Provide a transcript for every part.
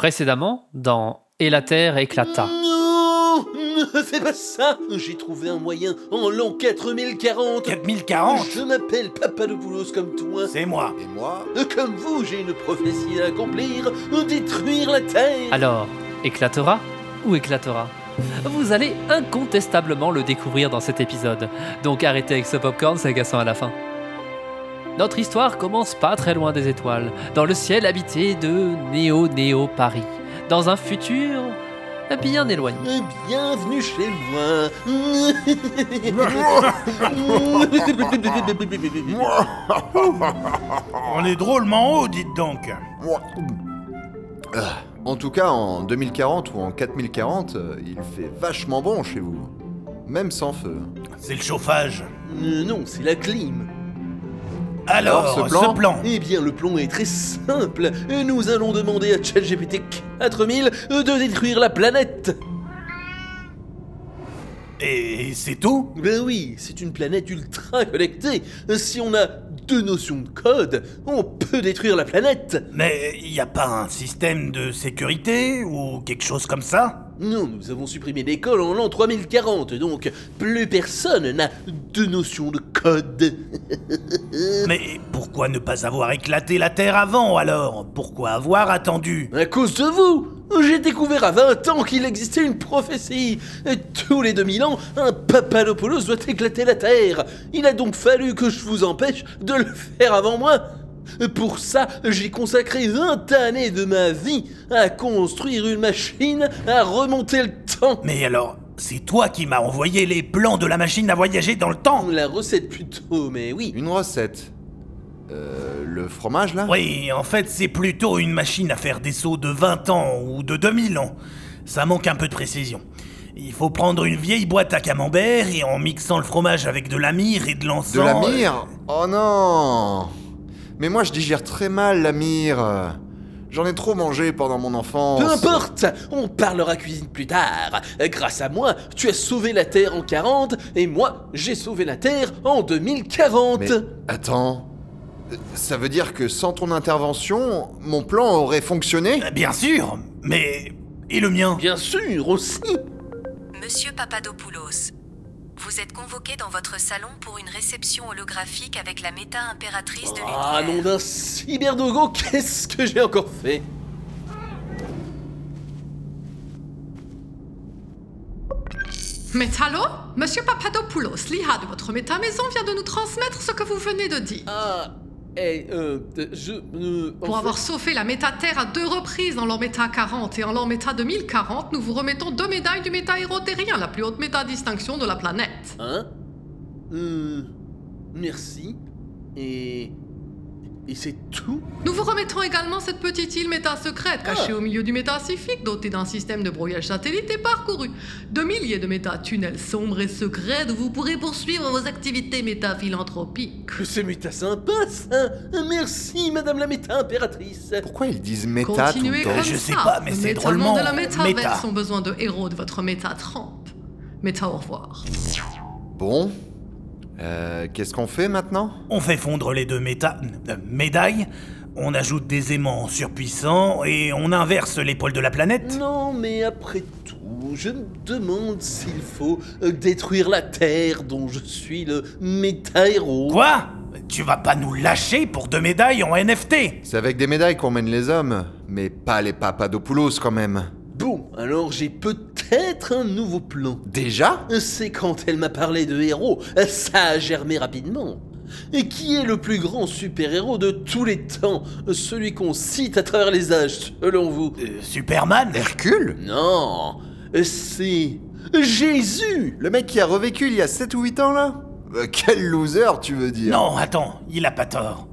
Précédemment, dans Et la Terre éclata. Non, ne fais pas ça. J'ai trouvé un moyen en l'an 4040. 4040 Je m'appelle Papadopoulos comme toi. C'est moi. Et moi Comme vous, j'ai une prophétie à accomplir, détruire la Terre. Alors, éclatera ou éclatera? Vous allez incontestablement le découvrir dans cet épisode. Donc arrêtez avec ce popcorn, c'est agaçant à la fin. Notre histoire commence pas très loin des étoiles, dans le ciel habité de Néo-Néo Paris, dans un futur bien éloigné. Bienvenue chez moi. On est drôlement haut, dites donc. Ah, En tout cas, en 2040 ou en 4040, euh, il fait vachement bon chez vous. Même sans feu. C'est le chauffage. Euh, non, c'est la clim. Alors, ce plan, Eh bien, le plan est très simple. Nous allons demander à ChatGPT 4000 de détruire la planète. Et c'est tout? Ben oui, c'est une planète ultra connectée. Si on a deux notions de code, on peut détruire la planète. Mais il n'y a pas un système de sécurité ou quelque chose comme ça? Non, nous avons supprimé l'école en l'an 3040, donc plus personne n'a deux notions de code. Mais pourquoi ne pas avoir éclaté la Terre avant alors? Pourquoi avoir attendu? À cause de vous J'ai découvert à 20 ans qu'il existait une prophétie. Et tous les 2000 ans, un Papadopoulos doit éclater la Terre. Il a donc fallu que je vous empêche de le faire avant moi. Pour ça, j'ai consacré 20 années de ma vie à construire une machine à remonter le temps. Mais alors, c'est toi qui m'as envoyé les plans de la machine à voyager dans le temps La recette plutôt, mais oui. Une recette. Euh, le fromage là? Oui, en fait, c'est plutôt une machine à faire des sauts de 20 ans ou de 2000 ans. Ça manque un peu de précision. Il faut prendre une vieille boîte à camembert et en mixant le fromage avec de la myrrhe et de l'encens... De la euh, myrrhe? Oh non Mais moi je digère très mal la myrrhe. J'en ai trop mangé pendant mon enfance. Peu importe, on parlera cuisine plus tard. Grâce à moi, tu as sauvé la Terre en 40 et moi, j'ai sauvé la Terre en 2040. Mais attends. Ça veut dire que sans ton intervention, mon plan aurait fonctionné? Euh, Bien sûr, mais... Et le mien? Bien sûr, aussi. Monsieur Papadopoulos, vous êtes convoqué dans votre salon pour une réception holographique avec la méta-impératrice de l'univers. Ah, nom d'un cyberdogo, qu'est-ce que j'ai encore fait Métallo Monsieur Papadopoulos, l'IA de votre méta-maison vient de nous transmettre ce que vous venez de dire. Ah, eh, euh, je... euh, Pour fait- avoir sauvé la méta-terre à deux reprises en l'an méta 40 et en l'an méta 2040, nous vous remettons deux médailles du méta-héros terrien, la plus haute méta-distinction de la planète. Hein? Euh... Merci. Et... Et c'est tout Nous vous remettons également cette petite île méta-secrète cachée Ah. au milieu du méta-Pacifique, dotée d'un système de brouillage satellite et parcouru de milliers de méta-tunnels sombres et secrets où vous pourrez poursuivre vos activités méta-philanthropiques. Que c'est méta sympa, ça Merci, madame la méta-impératrice Pourquoi ils disent méta tout Continuez le comme temps je ça. sais pas, mais Le c'est méta drôlement monde de la métaverse méta. ont besoin de héros de votre méta 30. Méta au revoir. Bon. Euh, Qu'est-ce qu'on fait maintenant? On fait fondre les deux méta... euh, médailles, on ajoute des aimants surpuissants et on inverse l'épaule de la planète Non, mais après tout, je me demande s'il faut euh, détruire la Terre dont je suis le méta-héros. Quoi? Tu vas pas nous lâcher pour deux médailles en NFT C'est avec des médailles qu'on mène les hommes, mais pas les Papadopoulos quand même. Bon, alors j'ai peut-être un nouveau plan. Déjà C'est quand elle m'a parlé de héros, ça a germé rapidement. Et qui est le plus grand super-héros de tous les temps? Celui qu'on cite à travers les âges, selon vous. Euh, Superman Hercule? Non, c'est Jésus. Le mec qui a revécu il y a 7 ou 8 ans là? Euh, Quel loser tu veux dire? Non, attends, il a pas tort.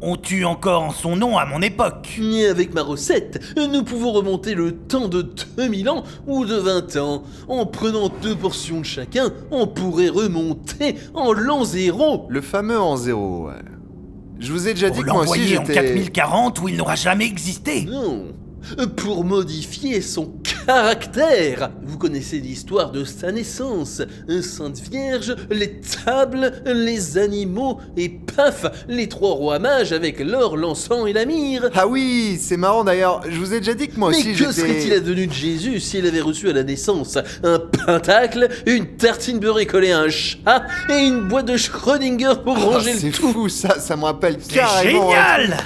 On tue encore en son nom à mon époque. Et avec ma recette, nous pouvons remonter le temps de 2000 ans ou de 20 ans. En prenant deux portions de chacun, on pourrait remonter en l'an zéro. Le fameux en zéro, ouais. Je vous ai déjà dit que moi aussi l'envoyer en j'étais... 4040 où il n'aura jamais existé. Non, pour modifier son caractère. Vous connaissez l'histoire de sa naissance. Sainte Vierge, les tables, les animaux et paf, les trois rois mages avec l'or, l'encens et la myrrhe. Ah oui, c'est marrant d'ailleurs. Je vous ai déjà dit que moi Mais aussi que serait-il advenu de Jésus s'il avait reçu à la naissance un pentacle, une tartine beurrée collée à un chat et une boîte de Schrödinger pour Ah, ranger c'est le tout? fou, ça, ça me rappelle C'est carrément. génial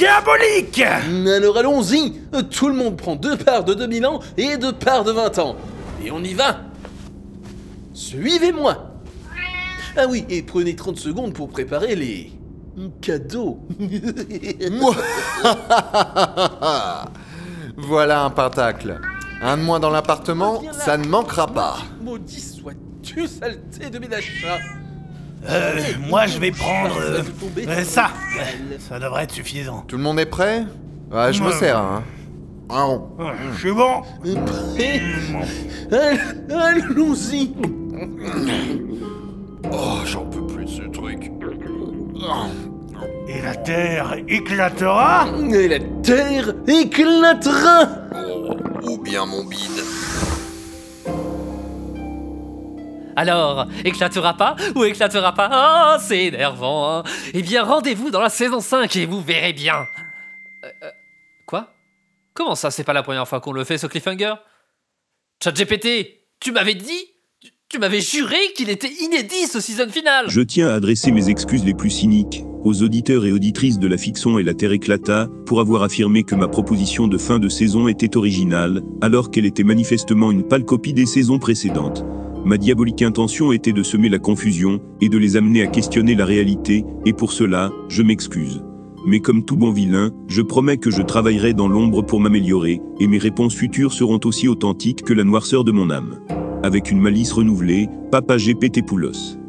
Diabolique Alors allons-y Tout le monde prend deux parts de 2000 ans et deux parts de 20 ans. Et on y va Suivez-moi Ah oui, et prenez 30 secondes pour préparer les... cadeaux. Moi Voilà un pentacle. Un de moins dans l'appartement, ça ne manquera pas. Maudit sois-tu, saleté de mes achats Euh, moi je vais prendre Ça euh, euh, ça. Ça devrait être suffisant. Tout le monde est prêt? Ouais, je me sers, hein. Ah, bon. Euh, Je suis bon. Prêt? All- Allons-y Oh, j'en peux plus de ce truc. Et la terre éclatera Et la terre éclatera Ou bien mon bide. Alors, éclatera pas ou éclatera pas? Ah, c'est énervant, hein. Eh bien, rendez-vous dans la saison 5 et vous verrez bien. Euh, euh, Quoi? Comment ça, c'est pas la première fois qu'on le fait, ce cliffhanger? ChatGPT, tu m'avais dit tu- Tu m'avais juré qu'il était inédit, ce season final. Je tiens à adresser mes excuses les plus cyniques aux auditeurs et auditrices de la fiction et la Terre éclata pour avoir affirmé que ma proposition de fin de saison était originale, alors qu'elle était manifestement une pâle copie des saisons précédentes. Ma diabolique intention était de semer la confusion et de les amener à questionner la réalité, et pour cela, je m'excuse. Mais comme tout bon vilain, je promets que je travaillerai dans l'ombre pour m'améliorer, et mes réponses futures seront aussi authentiques que la noirceur de mon âme. Avec une malice renouvelée, Papa GPT Poulos.